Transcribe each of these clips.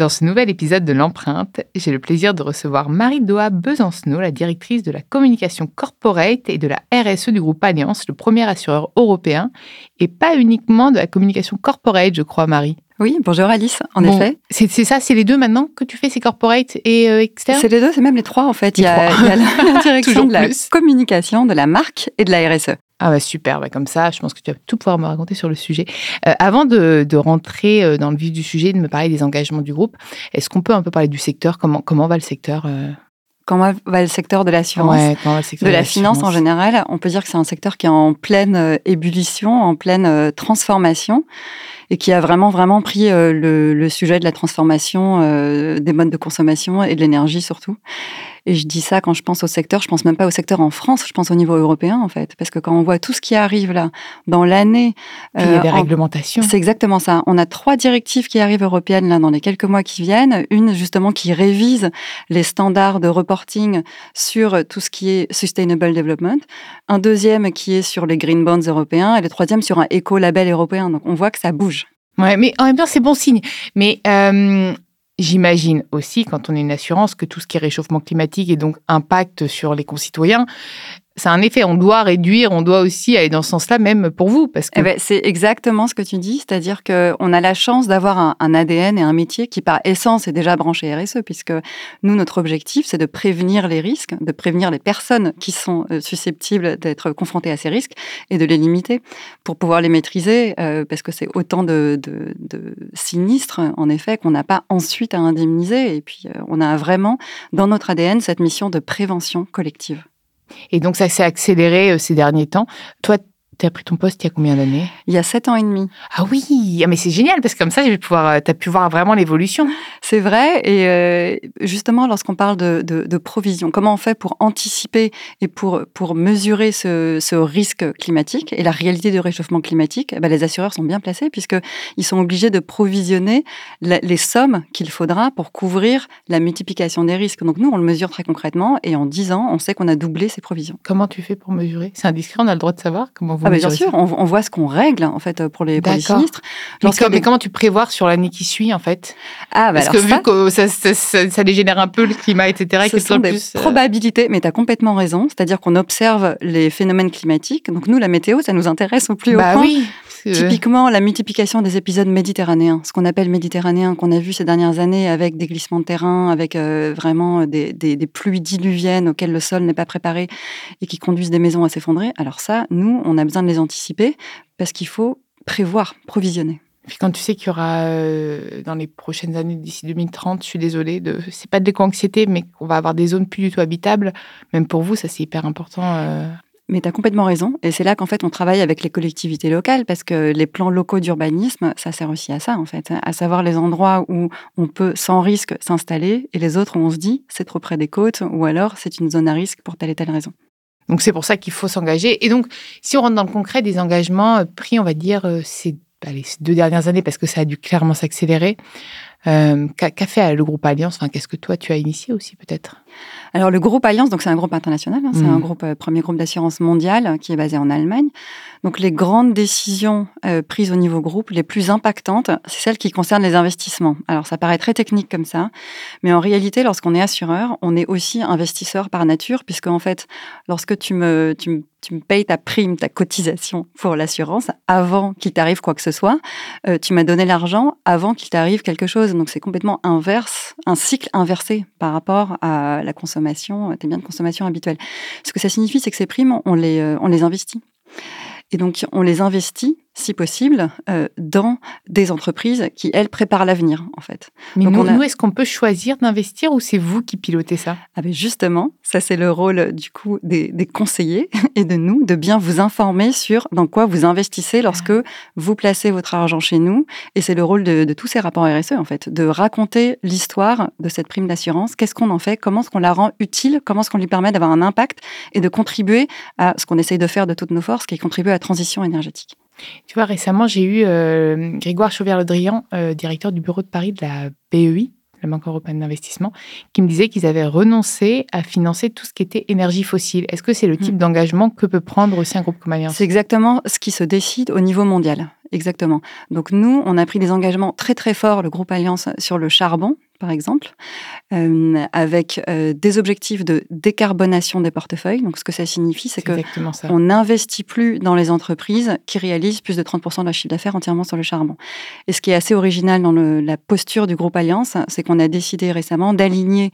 Dans ce nouvel épisode de l'empreinte, j'ai le plaisir de recevoir Marie-Doa Besancenot, la directrice de la communication corporate et de la RSE du groupe Alliance, le premier assureur européen, et pas uniquement de la communication corporate, je crois, Marie. Oui, bonjour Alice, en effet. C'est ça, c'est les deux maintenant que tu fais, c'est corporate et euh, externe? C'est les deux, c'est même les trois en fait. il, y a, la direction de la communication, de la marque et de la RSE. Ah bah super, bah comme ça, je pense que tu vas tout pouvoir me raconter sur le sujet. Euh, avant de, rentrer euh, dans le vif du sujet, de me parler des engagements du groupe, est-ce qu'on peut un peu parler du secteur? Comment, comment va le secteur euh? Comment va le secteur de l'assurance? De la finance en général, on peut dire que c'est un secteur qui est en pleine ébullition, en pleine transformation et qui a vraiment vraiment pris le, le, sujet de la transformation des modes de consommation et de l'énergie surtout. Et je dis ça quand je pense au secteur, je pense même pas au secteur en France, je pense au niveau européen en fait, parce que quand on voit tout ce qui arrive là dans l'année, il y a des euh, réglementations. C'est exactement ça. On a trois directives qui arrivent européennes là dans les quelques mois qui viennent. Une justement qui révise les standards de reporting sur tout ce qui est sustainable development. Un deuxième qui est sur les green bonds européens et le troisième sur un éco-label européen. Donc on voit que ça bouge. Ouais, mais en même temps c'est bon signe. Mais euh, J'imagine aussi, quand on est une assurance, que tout ce qui est réchauffement climatique et donc impact sur les concitoyens, c'est un effet. On doit réduire, on doit aussi aller dans ce sens-là, même pour vous. parce que eh ben, C'est exactement ce que tu dis, c'est-à-dire qu'on a la chance d'avoir un, ADN et un métier qui, par essence, est déjà branché RSE, puisque nous, notre objectif, c'est de prévenir les risques, de prévenir les personnes qui sont euh, susceptibles d'être confrontées à ces risques et de les limiter pour pouvoir les maîtriser, euh, parce que c'est autant de, sinistres, en effet, qu'on n'a pas ensuite à indemniser. Et puis, euh, on a vraiment, dans notre ADN, cette mission de prévention collective. Et donc, ça s'est accéléré euh, ces derniers temps. Tu as pris ton poste il y a combien d'années? Il y a sept ans et demi. Ah oui, ah, mais c'est génial parce que comme ça, tu as pu voir vraiment l'évolution. C'est vrai. Et euh, justement, lorsqu'on parle de, de, provision, comment on fait pour anticiper et pour, pour mesurer ce, ce risque climatique et la réalité du réchauffement climatique? Eh ben, Les assureurs sont bien placés puisqu'ils sont obligés de provisionner les sommes qu'il faudra pour couvrir la multiplication des risques. Donc nous, on le mesure très concrètement et en 10 ans, on sait qu'on a doublé ces provisions. Comment tu fais pour mesurer? C'est indiscret, on a le droit de savoir? Comment vous ah, bien sûr, on, voit ce qu'on règle en fait pour les, pour sinistres. Mais, comment tu prévois sur l'année qui suit en fait? Ah, bah Parce que vu que ça, ça, dégénère un peu le climat, etc. Ce sont des euh, probabilités, mais tu as complètement raison. C'est-à-dire qu'on observe les phénomènes climatiques. Donc nous, la météo, ça nous intéresse au plus haut bah point. Oui. Typiquement, la multiplication des épisodes méditerranéens, ce qu'on appelle méditerranéens, qu'on a vu ces dernières années avec des glissements de terrain, avec euh, vraiment des, des, des, pluies diluviennes auxquelles le sol n'est pas préparé et qui conduisent des maisons à s'effondrer. Alors ça, nous, on a besoin de les anticiper parce qu'il faut prévoir, provisionner. Puis quand tu sais qu'il y aura euh, dans les prochaines années, d'ici 2030, je suis désolée, de, c'est pas de l'éco-anxiété, mais qu'on va avoir des zones plus du tout habitables, même pour vous, ça c'est hyper important. Euh. Mais tu as complètement raison. Et c'est là qu'en fait, on travaille avec les collectivités locales parce que les plans locaux d'urbanisme, ça sert aussi à ça, en fait. À savoir les endroits où on peut sans risque s'installer et les autres où on se dit c'est trop près des côtes ou alors c'est une zone à risque pour telle et telle raison. Donc c'est pour ça qu'il faut s'engager. Et donc, si on rentre dans le concret des engagements pris, on va dire, ces, bah, ces deux dernières années, parce que ça a dû clairement s'accélérer, euh, qu'a fait le groupe Alliance? Enfin, Qu'est-ce que toi, tu as initié aussi peut-être? Alors le groupe Alliance, donc c'est un groupe international, hein, c'est un groupe, euh, premier groupe d'assurance mondial qui est basé en Allemagne. Donc les grandes décisions euh, prises au niveau groupe, les plus impactantes, c'est celles qui concernent les investissements. Alors ça paraît très technique comme ça, mais en réalité, lorsqu'on est assureur, on est aussi investisseur par nature, puisque en fait, lorsque tu me, tu me tu me payes ta prime, ta cotisation pour l'assurance avant qu'il t'arrive quoi que ce soit. Euh, tu m'as donné l'argent avant qu'il t'arrive quelque chose. Donc c'est complètement inverse, un cycle inversé par rapport à la consommation, tes biens de consommation habituels. Ce que ça signifie, c'est que ces primes, on les, euh, on les investit. Et donc, on les investit si possible, euh, dans des entreprises qui, elles, préparent l'avenir, en fait. Mais nous, est-ce qu'on peut choisir d'investir ou c'est vous qui pilotez ça? Ah ben Justement, ça c'est le rôle du coup des, conseillers et de nous, de bien vous informer sur dans quoi vous investissez lorsque vous placez votre argent chez nous. Et c'est le rôle de, tous ces rapports RSE, en fait, de raconter l'histoire de cette prime d'assurance, qu'est-ce qu'on en fait, comment est-ce qu'on la rend utile, comment est-ce qu'on lui permet d'avoir un impact et de contribuer à ce qu'on essaye de faire de toutes nos forces, qui est contribuer à la transition énergétique? Tu vois, récemment, j'ai eu euh, Grégoire Chauvière-Le-Drian, euh, directeur du bureau de Paris de la BEI, la Banque européenne d'investissement, qui me disait qu'ils avaient renoncé à financer tout ce qui était énergie fossile. Est-ce que c'est le type mm. d'engagement que peut prendre aussi un groupe comme Alliance? C'est exactement ce qui se décide au niveau mondial. Exactement. Donc nous, on a pris des engagements très très forts, le groupe Alliance, sur le charbon, par exemple, euh, avec euh, des objectifs de décarbonation des portefeuilles. Donc, ce que ça signifie, c'est que on n'investit plus dans les entreprises qui réalisent plus de 30% de leur chiffre d'affaires entièrement sur le charbon. Et ce qui est assez original dans la posture du groupe Alliance, c'est qu'on a décidé récemment d'aligner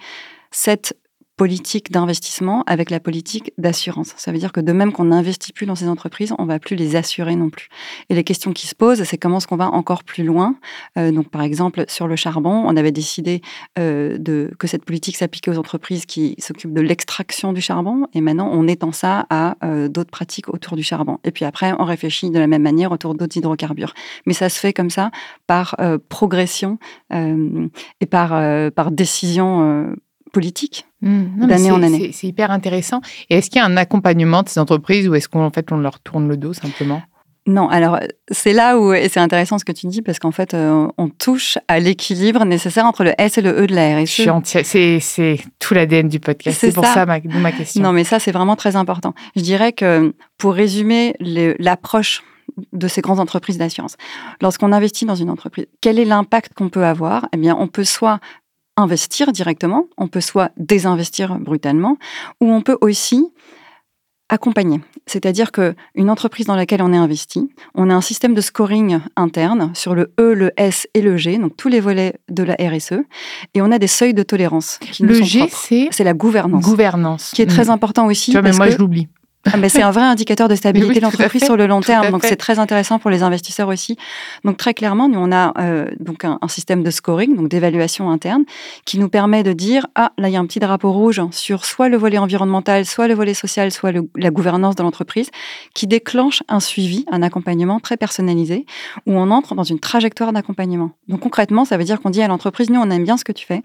cette politique d'investissement avec la politique d'assurance. Ça veut dire que de même qu'on n'investit plus dans ces entreprises, on va plus les assurer non plus. Et les questions qui se posent, c'est comment est-ce qu'on va encore plus loin? Euh, donc, par exemple, sur le charbon, on avait décidé euh, de, que cette politique s'appliquait aux entreprises qui s'occupent de l'extraction du charbon, et maintenant on étend ça à euh, d'autres pratiques autour du charbon. Et puis après, on réfléchit de la même manière autour d'autres hydrocarbures. Mais ça se fait comme ça par progression et par, par décision politique mmh. d'année en année. C'est hyper intéressant. Et est-ce qu'il y a un accompagnement de ces entreprises ou est-ce qu'en fait on leur tourne le dos simplement? Non, alors c'est là où, et c'est intéressant ce que tu dis, parce qu'en fait, euh, on touche à l'équilibre nécessaire entre le S et le E de la RSE. C'est tout l'ADN du podcast. C'est pour ça, ma, ma question. Non, mais ça, c'est vraiment très important. Je dirais que pour résumer l'approche de ces grandes entreprises d'assurance. Lorsqu'on investit dans une entreprise, quel est l'impact qu'on peut avoir? Eh bien, on peut soit investir directement, on peut soit désinvestir brutalement, ou on peut aussi accompagner. C'est-à-dire qu'une entreprise dans laquelle on est investi, on a un système de scoring interne sur le E, le S et le G, donc tous les volets de la RSE, et on a des seuils de tolérance. le G, c'est C'est la gouvernance. Gouvernance. Qui est très important aussi. Tu vois, mais moi, je l'oublie. Ah, mais c'est un vrai indicateur de stabilité de l'entreprise sur le long terme. Donc c'est très intéressant pour les investisseurs aussi. Donc très clairement, nous on a euh, donc un, système de scoring, donc d'évaluation interne, qui nous permet de dire ah là il y a un petit drapeau rouge sur soit le volet environnemental, soit le volet social, soit la gouvernance de l'entreprise, qui déclenche un suivi, un accompagnement très personnalisé, où on entre dans une trajectoire d'accompagnement. Donc concrètement, ça veut dire qu'on dit à l'entreprise nous on aime bien ce que tu fais,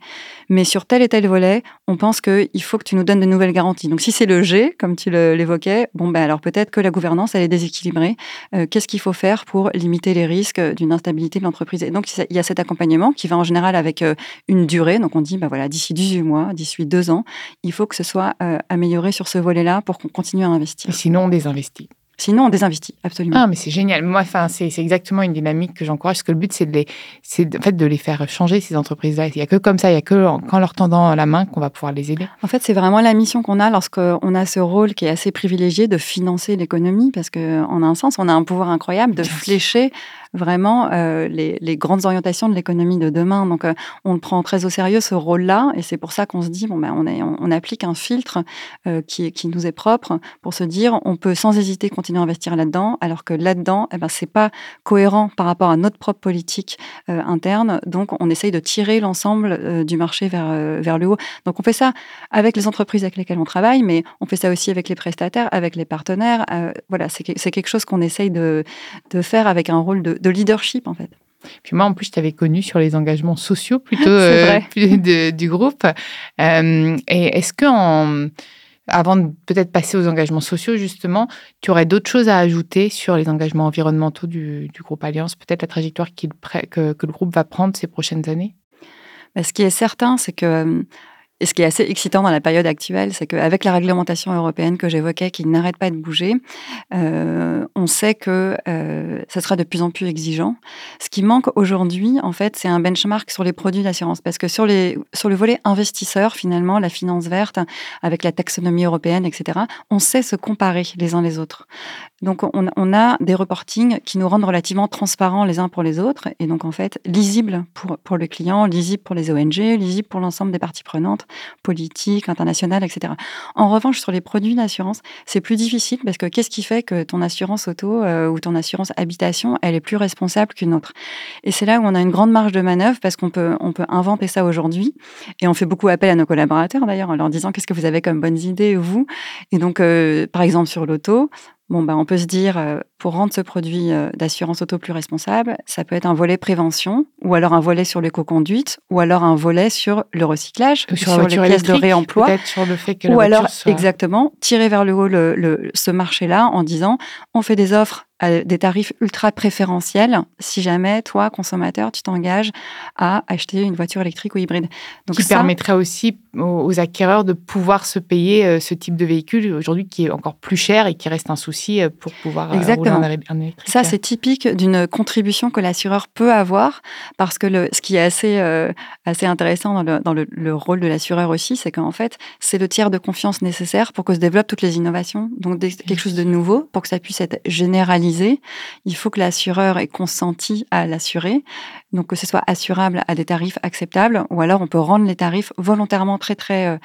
mais sur tel et tel volet, on pense qu'il faut que tu nous donnes de nouvelles garanties. Donc si c'est le G, comme tu l'évoquais bon, ben alors peut-être que la gouvernance, elle est déséquilibrée. Euh, qu'est-ce qu'il faut faire pour limiter les risques d'une instabilité de l'entreprise? Et donc, il y a cet accompagnement qui va en général avec euh, une durée. Donc, on dit, ben voilà, d'ici 18 mois, d'ici 2 ans, il faut que ce soit euh, amélioré sur ce volet-là pour qu'on continue à investir. Sinon, on désinvestit. Sinon, on désinvestit, absolument. Ah, mais c'est génial. Moi, enfin, c'est exactement une dynamique que j'encourage, parce que le but, c'est de les, c'est en fait de les faire changer ces entreprises-là. Il n'y a que comme ça, il n'y a que en, leur tendant la main qu'on va pouvoir les aider. En fait, c'est vraiment la mission qu'on a lorsqu'on a ce rôle qui est assez privilégié de financer l'économie, parce qu'en un sens, on a un pouvoir incroyable de flécher vraiment euh, les, grandes orientations de l'économie de demain. Donc, euh, on prend très au sérieux ce rôle-là, et c'est pour ça qu'on se dit, bon, ben, on, applique un filtre euh, qui, nous est propre pour se dire, on peut sans hésiter continuer à investir là-dedans, alors que là-dedans, eh ben, c'est pas cohérent par rapport à notre propre politique interne. Donc, on essaye de tirer l'ensemble du marché vers, le haut. Donc, on fait ça avec les entreprises avec lesquelles on travaille, mais on fait ça aussi avec les prestataires, avec les partenaires. voilà, c'est quelque chose qu'on essaye de faire avec un rôle de, de leadership, en fait. Puis moi, en plus, je t'avais connu sur les engagements sociaux plutôt euh, du groupe. Euh, et est-ce que en, avant de peut-être passer aux engagements sociaux, justement, tu aurais d'autres choses à ajouter sur les engagements environnementaux du, groupe Alliance, peut-être la trajectoire que, que, le groupe va prendre ces prochaines années? Bah, Ce qui est certain, c'est que et ce qui est assez excitant dans la période actuelle, c'est qu'avec la réglementation européenne que j'évoquais, qui n'arrête pas de bouger, euh, on sait que euh, ça sera de plus en plus exigeant. Ce qui manque aujourd'hui, en fait, c'est un benchmark sur les produits d'assurance. Parce que sur, sur le volet investisseur, finalement, la finance verte, avec la taxonomie européenne, etc., on sait se comparer les uns les autres. Donc, on, on a des reportings qui nous rendent relativement transparents les uns pour les autres, et donc, en fait, lisibles pour, pour le client, lisibles pour les ONG, lisibles pour l'ensemble des parties prenantes politique, internationale, etc. En revanche, sur les produits d'assurance, c'est plus difficile parce que qu'est-ce qui fait que ton assurance auto euh, ou ton assurance habitation, elle est plus responsable qu'une autre? Et c'est là où on a une grande marge de manœuvre parce qu'on peut, on peut inventer ça aujourd'hui. Et on fait beaucoup appel à nos collaborateurs d'ailleurs en leur disant qu'est-ce que vous avez comme bonnes idées, vous? Et donc, euh, par exemple, sur l'auto, Bon, ben, on peut se dire, euh, pour rendre ce produit euh, d'assurance auto plus responsable, ça peut être un volet prévention, ou alors un volet sur l'éco-conduite, ou alors un volet sur le recyclage, sur, sur les pièces de réemploi. Sur le fait que ou alors, exactement, tirer vers le haut le, ce marché-là en disant, on fait des offres à des tarifs ultra préférentiels si jamais, toi, consommateur, tu t'engages à acheter une voiture électrique ou hybride. Donc, qui permettrait aussi aux acquéreurs de pouvoir se payer euh, ce type de véhicule aujourd'hui qui est encore plus cher et qui reste un souci euh, pour pouvoir euh, Exactement. rouler en électrique. Ça, c'est typique d'une contribution que l'assureur peut avoir parce que le, ce qui est assez, assez intéressant dans, le, dans le, rôle de l'assureur aussi, c'est qu'en fait, c'est le tiers de confiance nécessaire pour que se développent toutes les innovations. Donc, quelque chose de nouveau, pour que ça puisse être généralisé, il faut que l'assureur ait consenti à l'assurer, donc que ce soit assurable à des tarifs acceptables, ou alors on peut rendre les tarifs volontairement très très euh,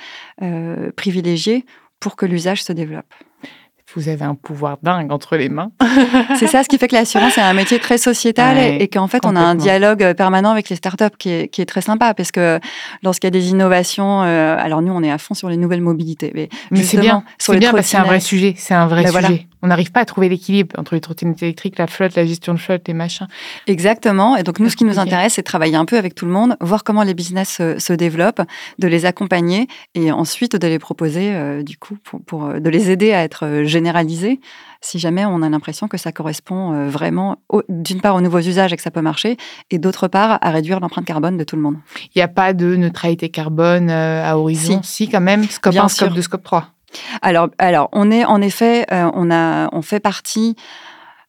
euh, privilégié pour que l'usage se développe. Vous avez un pouvoir dingue entre les mains. c'est ça, ce qui fait que l'assurance est un métier très sociétal et, qu'en fait, on a un dialogue euh, permanent avec les startups qui est, qui est très sympa parce que lorsqu'il y a des innovations, alors nous, on est à fond sur les nouvelles mobilités. Mais, c'est bien, c'est bien parce que c'est un vrai sujet, c'est un vrai ben sujet on n'arrive pas à trouver l'équilibre entre les trottinettes électriques, la flotte, la gestion de flotte, les machins. Exactement. Et donc, nous, ce qui nous intéresse, c'est de travailler un peu avec tout le monde, voir comment les business se, développent, de les accompagner et ensuite de les proposer, euh, du coup, pour, euh, de les aider à être euh, généralisés si jamais on a l'impression que ça correspond vraiment, d'une part, aux nouveaux usages et que ça peut marcher, et d'autre part, à réduire l'empreinte carbone de tout le monde. Il n'y a pas de neutralité carbone à horizon? Si, quand même, scope 1, scope 2, scope 3. Alors, alors, on est en effet, euh, on a, on fait partie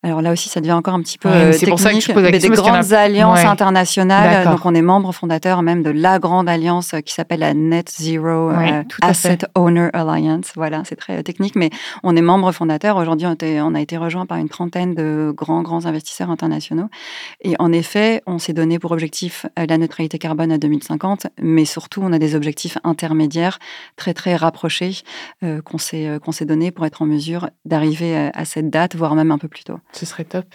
alors là aussi, ça devient encore un petit peu technique, euh, pour ça que je pose la question, des grandes alliances internationales. Donc on est membre fondateur même de la grande alliance qui s'appelle la Net Zero euh, Asset Owner Alliance. Voilà, c'est très technique, mais on est membre fondateur. Aujourd'hui, on, on, a été rejoint par une trentaine de grands, grands investisseurs internationaux. Et en effet, on s'est donné pour objectif euh, la neutralité carbone à 2050, mais surtout, on a des objectifs intermédiaires très, très rapprochés qu'on s'est qu'on s'est donné pour être en mesure d'arriver à cette date, voire même un peu plus tôt. Ce serait top.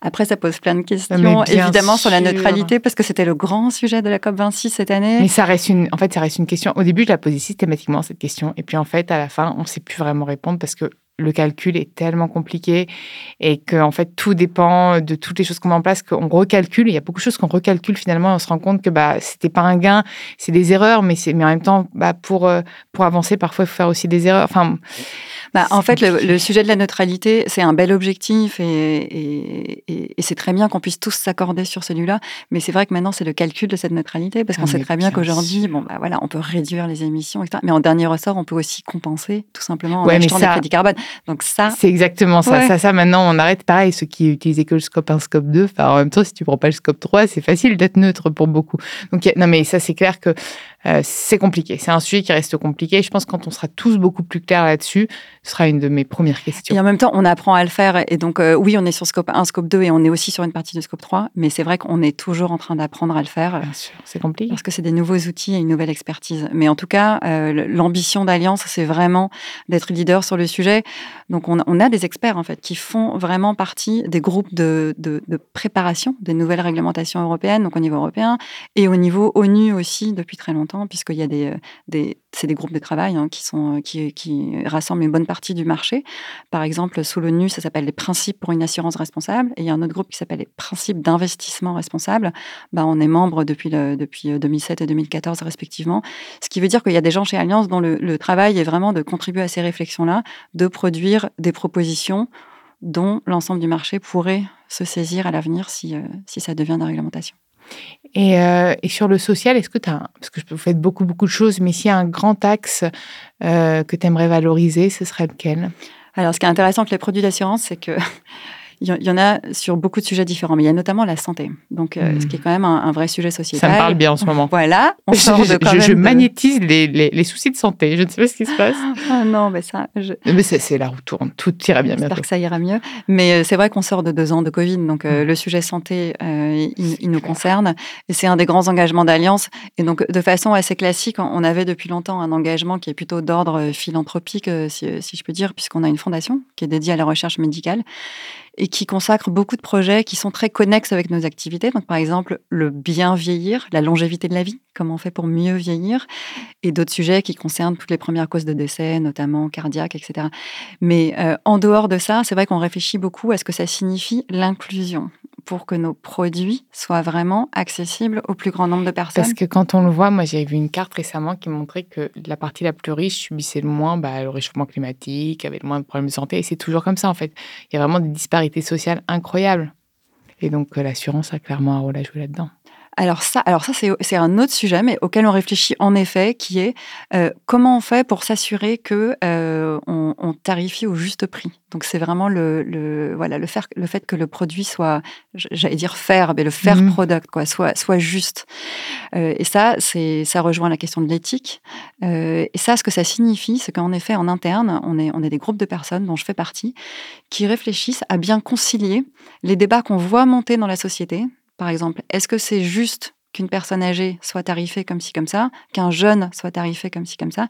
Après, ça pose plein de questions, évidemment, sur la neutralité, parce que c'était le grand sujet de la COP26 cette année. Mais ça reste une, en fait, ça reste une question. Au début, je la posais systématiquement, cette question. Et puis, en fait, à la fin, on ne sait plus vraiment répondre parce que le calcul est tellement compliqué et que en fait tout dépend de toutes les choses qu'on met en place qu'on recalcule il y a beaucoup de choses qu'on recalcule finalement et on se rend compte que bah c'était pas un gain c'est des erreurs mais c'est mais en même temps bah pour euh, pour avancer parfois il faut faire aussi des erreurs enfin bah, en fait, le, sujet de la neutralité, c'est un bel objectif et, et, et c'est très bien qu'on puisse tous s'accorder sur celui-là. Mais c'est vrai que maintenant, c'est le calcul de cette neutralité parce qu'on ah, sait très bien qu'aujourd'hui, bon, bah, voilà, on peut réduire les émissions, etc. Mais en dernier ressort, on peut aussi compenser tout simplement en achetant des crédits carbone. Donc ça, c'est exactement ça. Ça, ça, maintenant, on arrête. Pareil, ceux qui utilisent que le scope 1, scope 2. Enfin, en même temps, si tu prends pas le scope 3, c'est facile d'être neutre pour beaucoup. Donc non, mais ça, c'est clair que euh, c'est compliqué. C'est un sujet qui reste compliqué. Je pense que quand on sera tous beaucoup plus clairs là-dessus, ce sera une de mes premières questions. Et en même temps, on apprend à le faire. Et donc, euh, oui, on est sur scope 1, scope 2 et on est aussi sur une partie de scope 3. Mais c'est vrai qu'on est toujours en train d'apprendre à le faire. Bien sûr, c'est compliqué. Parce que c'est des nouveaux outils et une nouvelle expertise. Mais en tout cas, euh, l'ambition d'Alliance, c'est vraiment d'être leader sur le sujet. Donc, on, a des experts, en fait, qui font vraiment partie des groupes de, de, de préparation des nouvelles réglementations européennes, donc au niveau européen, et au niveau ONU aussi depuis très longtemps. Longtemps, puisqu'il y a des, des c'est des groupes de travail hein, qui, sont, qui, rassemblent une bonne partie du marché. Par exemple, sous l'ONU, ça s'appelle les principes pour une assurance responsable. Et il y a un autre groupe qui s'appelle les principes d'investissement responsable. Bah, on est membre depuis, le, depuis 2007 et 2014 respectivement. Ce qui veut dire qu'il y a des gens chez Alliance dont le, travail est vraiment de contribuer à ces réflexions-là, de produire des propositions dont l'ensemble du marché pourrait se saisir à l'avenir si, euh, si ça devient de la réglementation. Et, euh, et, sur le social, est-ce que tu as, parce que vous faites beaucoup, beaucoup de choses, mais s'il y a un grand axe euh, que tu aimerais valoriser, ce serait lequel? Alors, ce qui est intéressant avec les produits d'assurance, c'est que il y en a sur beaucoup de sujets différents, mais il y a notamment la santé, donc euh, ce qui est hmm. quand même un, vrai sujet sociétal. Ça me parle bien en ce moment. Voilà, on sort de quand je, je magnétise les, les, soucis de santé. Je ne sais pas ce qui se passe. Ah non, mais ça. Je... Mais c'est la roue tourne, tout ira bien. J'espère que ça ira mieux. Mais euh, c'est vrai qu'on sort de deux ans de Covid, donc euh, hmm. le sujet santé, il, nous concerne, et c'est un des grands engagements d'Alliance. Et donc de façon assez classique, on avait depuis longtemps un engagement qui est plutôt d'ordre philanthropique, si, si je peux dire, puisqu'on a une fondation qui est dédiée à la recherche médicale et qui consacre beaucoup de projets qui sont très connexes avec nos activités. Donc, par exemple, le bien vieillir, la longévité de la vie, comment on fait pour mieux vieillir, et d'autres sujets qui concernent toutes les premières causes de décès, notamment cardiaques, etc. Mais euh, en dehors de ça, c'est vrai qu'on réfléchit beaucoup à ce que ça signifie l'inclusion pour que nos produits soient vraiment accessibles au plus grand nombre de personnes. Parce que quand on le voit, moi j'ai vu une carte récemment qui montrait que la partie la plus riche subissait le moins bah, le réchauffement climatique, avait le moins de problèmes de santé, et c'est toujours comme ça en fait. Il y a vraiment des disparités sociales incroyables. Et donc euh, l'assurance a clairement un rôle à jouer là-dedans. Alors ça, alors ça c'est un autre sujet, mais auquel on réfléchit en effet, qui est euh, comment on fait pour s'assurer que euh, on, tarifie au juste prix. Donc c'est vraiment le, voilà le, faire, le fait que le produit soit, j'allais dire faire, mais le fair mmh. product quoi, soit soit juste. Euh, et ça c'est ça rejoint la question de l'éthique. et ça, ce que ça signifie, c'est qu'en effet en interne, on est on est des groupes de personnes dont je fais partie qui réfléchissent à bien concilier les débats qu'on voit monter dans la société par exemple Est-ce que c'est juste qu'une personne âgée soit tarifée comme ci comme ça, qu'un jeune soit tarifé comme ci comme ça?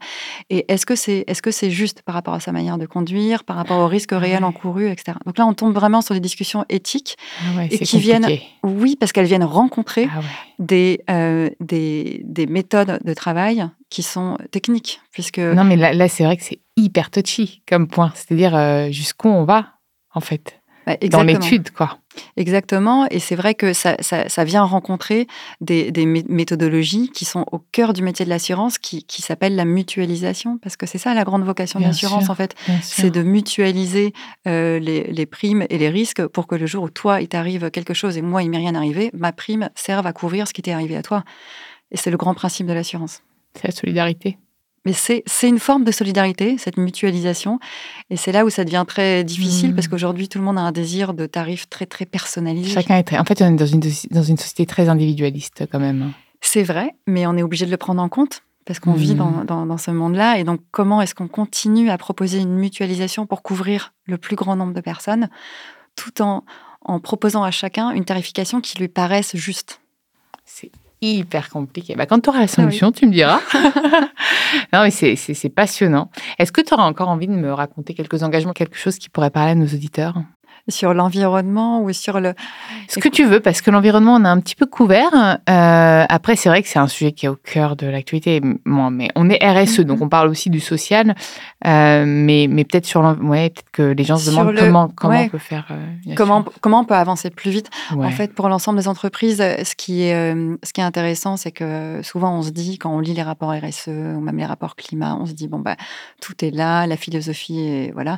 Et est-ce que c'est est-ce que c'est juste par rapport à sa manière de conduire, par rapport aux risques réels encourus, etc. Donc là, on tombe vraiment sur des discussions éthiques ah et qui viennent, oui, parce qu'elles viennent rencontrer ah des, euh, des, des méthodes de travail qui sont techniques, puisque non, mais là, c'est vrai que c'est hyper touchy comme point, c'est-à-dire euh, jusqu'où on va en fait? Bah, dans l'étude, quoi. Exactement. Et c'est vrai que ça, vient rencontrer des, méthodologies qui sont au cœur du métier de l'assurance, qui, qui s'appellent la mutualisation, parce que c'est ça la grande vocation de l'assurance, en fait. C'est de mutualiser euh, les, primes et les risques pour que le jour où toi, il t'arrive quelque chose et moi, il m'est rien arrivé, ma prime serve à couvrir ce qui t'est arrivé à toi. Et c'est le grand principe de l'assurance. C'est la solidarité. Mais c'est une forme de solidarité, cette mutualisation. Et c'est là où ça devient très difficile parce mmh. qu'aujourd'hui, tout le monde a un désir de tarifs très, très personnalisés. Chacun est très. En fait, on est dans une, dans une société très individualiste quand même. C'est vrai, mais on est obligé de le prendre en compte parce qu'on vit dans, dans, ce monde-là. Et donc, comment est-ce qu'on continue à proposer une mutualisation pour couvrir le plus grand nombre de personnes tout en, en proposant à chacun une tarification qui lui paraisse juste? C'est hyper compliqué. Bah, quand tu auras la ah solution, tu me diras. non, mais c'est passionnant. Est-ce que tu auras encore envie de me raconter quelques engagements, quelque chose qui pourrait parler à nos auditeurs? Sur l'environnement ou sur le... Ce que tu veux, parce que l'environnement, on a un petit peu couvert. Euh, après, c'est vrai que c'est un sujet qui est au cœur de l'actualité. mais on est RSE, donc mhm. on parle aussi du social. Euh, mais mais peut-être sur ouais, peut-être que les gens se demandent comment, comment on peut faire... Euh, comment, comment on peut avancer plus vite En fait, pour l'ensemble des entreprises, ce qui est, ce qui est intéressant, c'est que souvent, on se dit, quand on lit les rapports RSE ou même les rapports climat, on se dit, bon, bah, tout est là, la philosophie est, voilà,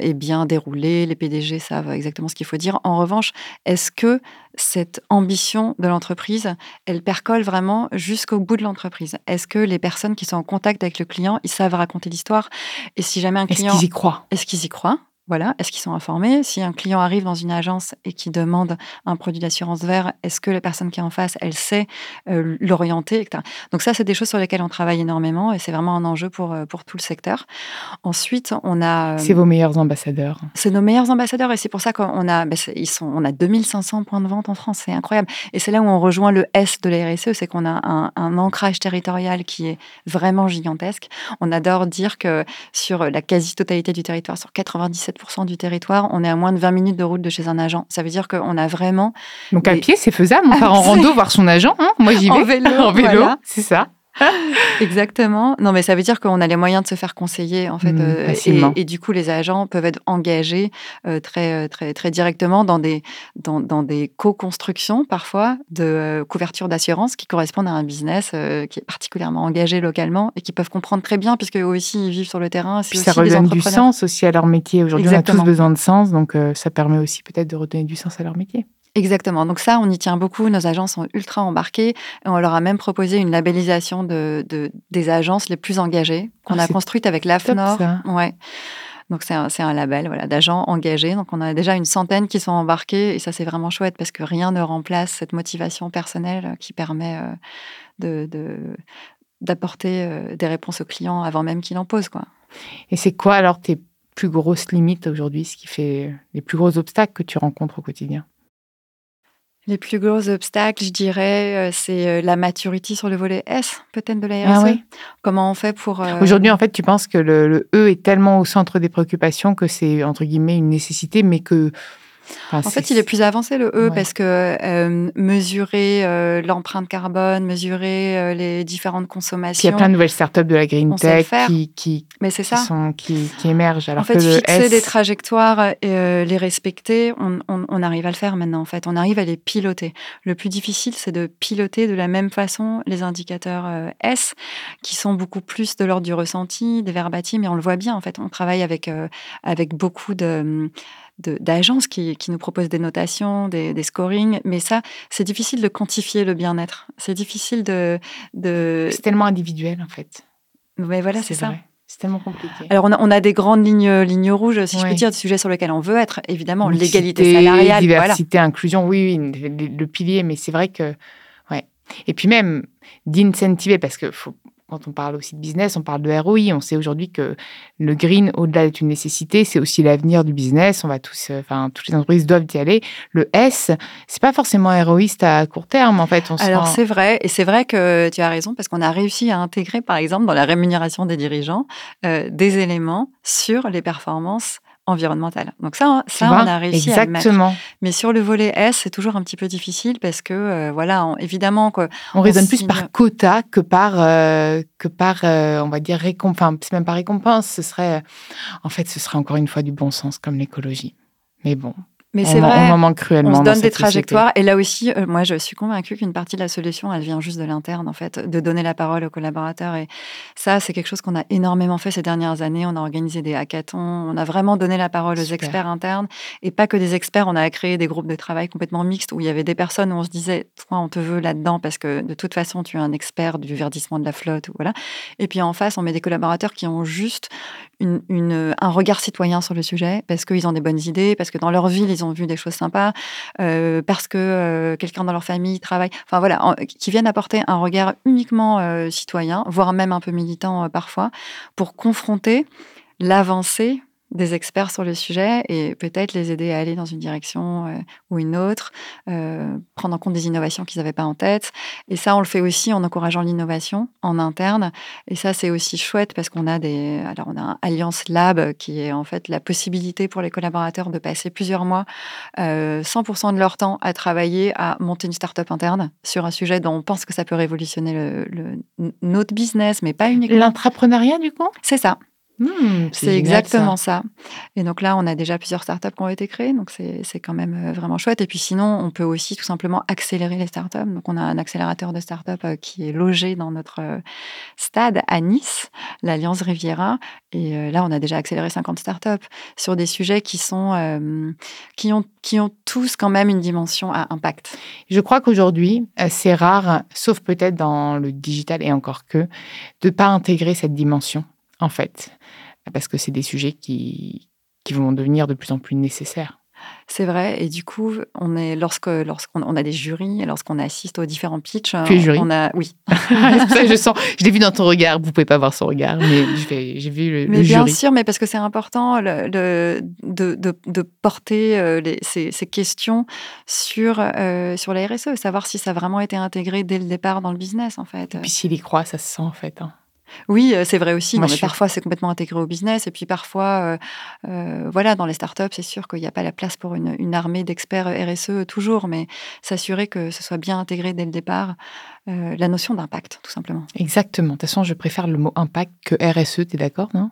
est bien déroulée, les PDG, ça exactement ce qu'il faut dire. En revanche, est-ce que cette ambition de l'entreprise, elle percole vraiment jusqu'au bout de l'entreprise? Est-ce que les personnes qui sont en contact avec le client, ils savent raconter l'histoire? Et si jamais un client... Est-ce qu'ils y croient? Est-ce qu'ils y croient? Voilà, est-ce qu'ils sont informés? Si un client arrive dans une agence et qui demande un produit d'assurance vert, est-ce que la personne qui est en face, elle sait euh, l'orienter etc. Donc ça, c'est des choses sur lesquelles on travaille énormément et c'est vraiment un enjeu pour, pour tout le secteur. Ensuite, on a... Euh, c'est vos meilleurs ambassadeurs. C'est nos meilleurs ambassadeurs et c'est pour ça qu'on a, ben, ils sont, on a 2500 points de vente en France, c'est incroyable. Et c'est là où on rejoint le S de la RSE, c'est qu'on a un, un ancrage territorial qui est vraiment gigantesque. On adore dire que sur la quasi-totalité du territoire, sur 97 du territoire, on est à moins de 20 minutes de route de chez un agent. Ça veut dire qu'on a vraiment. Donc à pied, c'est faisable. On part en rando voir son agent. Hein Moi, j'y vais. En vélo. en vélo, c'est ça. Exactement. Non, mais ça veut dire qu'on a les moyens de se faire conseiller, en fait. Mmh, euh, et, et du coup, les agents peuvent être engagés euh, très, euh, très, très directement dans des, dans, dans des co-constructions, parfois, de euh, couverture d'assurance qui correspondent à un business euh, qui est particulièrement engagé localement et qui peuvent comprendre très bien, puisque eux aussi, ils vivent sur le terrain. Puis ça redonne du sens aussi à leur métier. Aujourd'hui, on a tous besoin de sens, donc euh, ça permet aussi peut-être de redonner du sens à leur métier. Exactement. Donc ça, on y tient beaucoup. Nos agents sont ultra embarqués. Et on leur a même proposé une labellisation de, de- des agences les plus engagées qu'on Ah, a construite avec l'AFNOR. ça. Ouais. Donc c'est un, label voilà, d'agents engagés. Donc on a déjà une centaine qui sont embarqués et ça c'est vraiment chouette parce que rien ne remplace cette motivation personnelle qui permet euh, de, d'apporter euh, des réponses aux clients avant même qu'ils en posent. Quoi. Et c'est quoi alors tes plus grosses limites aujourd'hui, ce qui fait les plus gros obstacles que tu rencontres au quotidien? Les plus gros obstacles, je dirais, euh, c'est euh, la maturité sur le volet S, peut-être de la RSE. Ah oui. Comment on fait pour... euh, Aujourd'hui, en fait, tu penses que le, le E est tellement au centre des préoccupations que c'est, entre guillemets, une nécessité, mais que... enfin, En fait, il est plus avancé le E Ouais. parce que euh, mesurer euh, l'empreinte carbone, mesurer euh, les différentes Puis il consommations. y a plein de nouvelles startups de la green tech qui, qui, Mais c'est qui ça. sont, qui, qui émergent. Alors en fait, que le fixer S, des trajectoires et les respecter, on, on- on arrive à le faire maintenant. En fait, on arrive à les piloter. Le plus difficile, c'est de piloter de la même façon les indicateurs S, qui sont beaucoup plus de l'ordre du ressenti, des verbatim. Et on le voit bien. En fait, on travaille avec avec beaucoup de- d'agences qui, qui nous proposent des notations, des, des scorings, mais ça, c'est difficile de quantifier le bien-être. C'est difficile de, de... c'est tellement individuel, en fait. Mais voilà, c'est ça. C'est tellement compliqué. Alors, on a, on a des grandes lignes, lignes rouges, si je peux dire, des sujets sur lesquels on veut être. Évidemment, l'égalité salariale, voilà. diversité, inclusion, oui, oui, le pilier, mais c'est vrai que, ouais. Et puis même d'incentiver, parce que faut- quand on parle aussi de business, on parle de ROI. On sait aujourd'hui que le green, au-delà d'être une nécessité, c'est aussi l'avenir du business. On va tous, euh, enfin, toutes les entreprises doivent y aller. Le S, c'est pas forcément héroïste à court terme, en fait. On Alors rend- c'est vrai, et c'est vrai que tu as raison, parce qu'on a réussi à intégrer, par exemple, dans la rémunération des dirigeants, euh, des éléments sur les performances environnementales. Donc ça, tu ça vois, on a réussi à le. Exactement. Mais sur le volet S, c'est toujours un petit peu difficile parce que, euh, voilà, on- évidemment, que On raisonne plus par quota que par, euh, que par euh, on va dire, récompense. Enfin, même pas récompense, ce serait, en fait, ce serait encore une fois du bon sens comme l'écologie. Mais bon, mais c'est vrai. on m'en manque cruellement. On se donne des société. trajectoires. Et là aussi, euh, moi, je suis convaincue qu'une partie de la solution, elle vient juste de l'interne, en fait, de donner la parole aux collaborateurs. Et ça, c'est quelque chose qu'on a énormément fait ces dernières années. On a organisé des hackathons. On a vraiment donné la parole aux Super. experts internes. Et pas que des experts. On a créé des groupes de travail complètement mixtes où il y avait des personnes où on se disait, toi, on te veut là-dedans parce que de toute façon, tu es un expert du verdissement de la flotte. Voilà. Et puis en face, on met des collaborateurs qui ont juste une- une- un regard citoyen sur le sujet parce qu'ils ont des bonnes idées, parce que dans leur ville, ils ont vu des choses sympas, euh, parce que euh, quelqu'un dans leur famille travaille. Enfin voilà, qui viennent apporter un regard uniquement euh, citoyen, voire même un peu militant parfois, pour confronter l'avancée des experts sur le sujet et peut-être les aider à aller dans une direction euh, ou une autre, euh, prendre en compte des innovations qu'ils n'avaient pas en tête. Et ça, on le fait aussi en encourageant l'innovation en interne. Et ça, c'est aussi chouette parce qu'on a des, alors on a un Alliance Lab qui est en fait la possibilité pour les collaborateurs de passer plusieurs mois, euh, 100% de leur temps à travailler à monter une start-up interne sur un sujet dont on pense que ça peut révolutionner le, le- notre business, mais pas uniquement. L'entrepreneuriat, du coup? C'est ça. Hmm, C'est exactement ça. Et donc là, on a déjà plusieurs startups qui ont été créées, donc c'est quand même euh, vraiment chouette. Et puis sinon, on peut aussi tout simplement accélérer les startups. Donc on a un accélérateur de startups euh, qui est logé dans notre euh, stade à Nice, l'Alliance Riviera. Et là, on a déjà accéléré 50 startups sur des sujets qui sont euh, qui ont qui ont tous quand même une dimension à impact. Je crois qu'aujourd'hui, c'est rare, sauf peut-être dans le digital et encore que, de pas intégrer cette dimension, en fait, parce que c'est des sujets qui, qui vont devenir de plus en plus nécessaires. C'est vrai. Et du coup, on est lorsque lorsqu'on on a des jurys, lorsqu'on assiste aux différents pitchs, on a oui. Ça je sens, je l'ai vu dans ton regard, vous pouvez pas voir son regard, mais j'ai vu le, Mais le bien sûr, mais parce que c'est important le- le- de, de- de porter euh, les- ces, ces questions sur, euh, sur la RSE, savoir si ça a vraiment été intégré dès le départ dans le business, en fait. Et puis s'il y croit, ça se sent en fait. hein. Oui, euh, c'est vrai aussi. Moi, Non, mais Parfois, c'est complètement intégré au business. Et puis parfois, euh, euh, voilà, dans les startups, c'est sûr qu'il n'y a pas la place pour une, une armée d'experts RSE toujours, mais s'assurer que ce soit bien intégré dès le départ, euh, la notion d'impact, tout simplement. Exactement. De toute façon, je préfère le mot impact que RSE, t'es d'accord, non?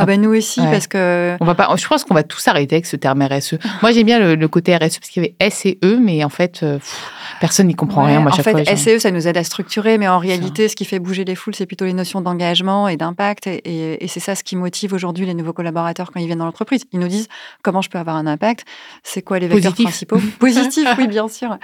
Ah ben nous aussi, Ouais. parce que on va pas, Je pense qu'on va tous arrêter avec ce terme RSE. Moi, j'aime bien le, le côté RSE parce qu'il y avait S et E, mais en fait, euh, pff, personne n'y comprend Ouais, rien. Moi, en chaque fait, fois, les gens- SEE, ça nous aide à structurer, mais en réalité, ce qui fait bouger les foules, c'est plutôt les notions d'engagement et d'impact. Et, et- et c'est ça ce qui motive aujourd'hui les nouveaux collaborateurs quand ils viennent dans l'entreprise. Ils nous disent comment je peux avoir un impact, c'est quoi les vecteurs Positif. principaux? Positif, oui, bien sûr.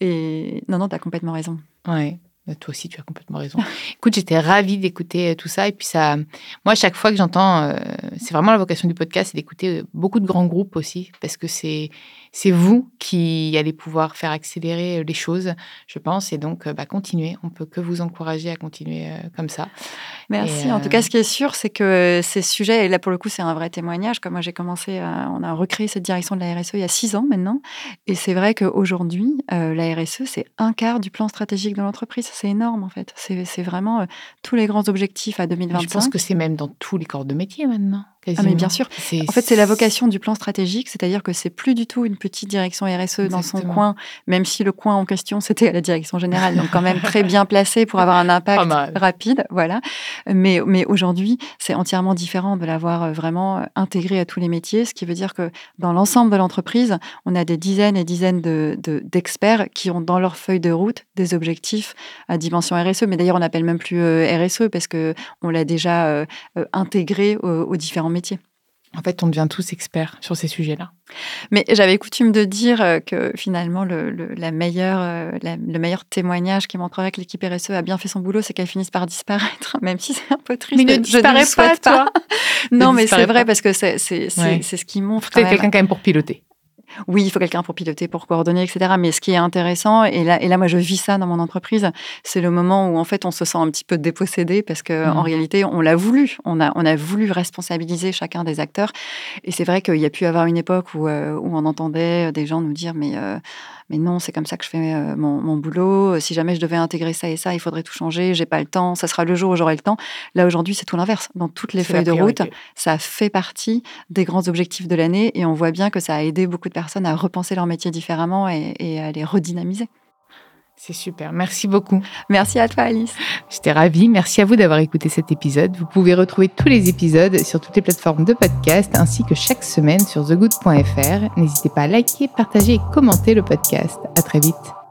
Et non, non, tu as complètement raison. Ouais. Toi aussi, tu as complètement raison. Écoute, j'étais ravie d'écouter euh, tout ça. Et puis, ça, moi, à chaque fois que j'entends, euh, c'est vraiment la vocation du podcast, c'est d'écouter euh, beaucoup de grands groupes aussi, parce que c'est, c'est vous qui allez pouvoir faire accélérer euh, les choses, je pense. Et donc, euh, bah, continuez. On peut que vous encourager à continuer euh, comme ça. Merci. Et, En tout cas, ce qui est sûr, c'est que ces sujets, et là pour le coup, c'est un vrai témoignage. Comme moi, j'ai commencé, à- on a recréé cette direction de la RSE il y a six ans maintenant. Et c'est vrai qu'aujourd'hui, la RSE, c'est un quart du plan stratégique de l'entreprise. C'est énorme, en fait. C'est vraiment tous les grands objectifs à Mais 2025. Je pense que c'est même dans tous les corps de métier maintenant. Ah, mais bien sûr. En fait, c'est la vocation du plan stratégique, c'est-à-dire que c'est plus du tout une petite direction RSE dans son coin, même si le coin en question, c'était à la direction générale, donc quand même très bien placé pour avoir un impact rapide, voilà. Mais, mais aujourd'hui, c'est entièrement différent de l'avoir euh, vraiment euh, intégré à tous les métiers, ce qui veut dire que dans l'ensemble de l'entreprise, on a des dizaines et dizaines de- de- d'experts qui ont dans leur feuille de route des objectifs à dimension RSE. Mais d'ailleurs, on n'appelle même plus euh, RSE parce que on l'a déjà intégré aux- aux différents métiers. En fait, on devient tous experts sur ces sujets-là. Mais j'avais coutume de dire euh, que finalement, le, le- la meilleure, euh, la- le meilleur témoignage qui montrerait que l'équipe RSE a bien fait son boulot, c'est qu'elle finisse par disparaître, même si c'est un peu triste. Mais ne je disparais souhaite pas, toi. Non, Ne mais c'est vrai parce que c'est c'est- c'est- Ouais. c'est ce qui montre même. quelqu'un quand même pour piloter. Oui, il faut quelqu'un pour piloter, pour coordonner, etc. Mais ce qui est intéressant, et là, et là moi je vis ça dans mon entreprise, c'est le moment où en fait on se sent un petit peu dépossédé parce que Mhm. en réalité on l'a voulu, on a, on a voulu responsabiliser chacun des acteurs. Et c'est vrai qu'il y a pu avoir une époque où, euh, où on entendait des gens nous dire mais, euh, mais non, c'est comme ça que je fais euh, mon, mon boulot. Si jamais je devais intégrer ça et ça, il faudrait tout changer. J'ai pas le temps. Ça sera le jour où j'aurai le temps. Là aujourd'hui, c'est tout l'inverse. Dans toutes les feuilles de route, ça fait partie des grands objectifs de l'année et on voit bien que ça a aidé beaucoup de personnes à repenser leur métier différemment et, et à les redynamiser. C'est super. Merci beaucoup. Merci à toi, Alice. J'étais ravie. Merci à vous d'avoir écouté cet épisode. Vous pouvez retrouver tous les épisodes sur toutes les plateformes de podcast ainsi que chaque semaine sur thegood.fr. N'hésitez pas à liker, partager et commenter le podcast. À très vite.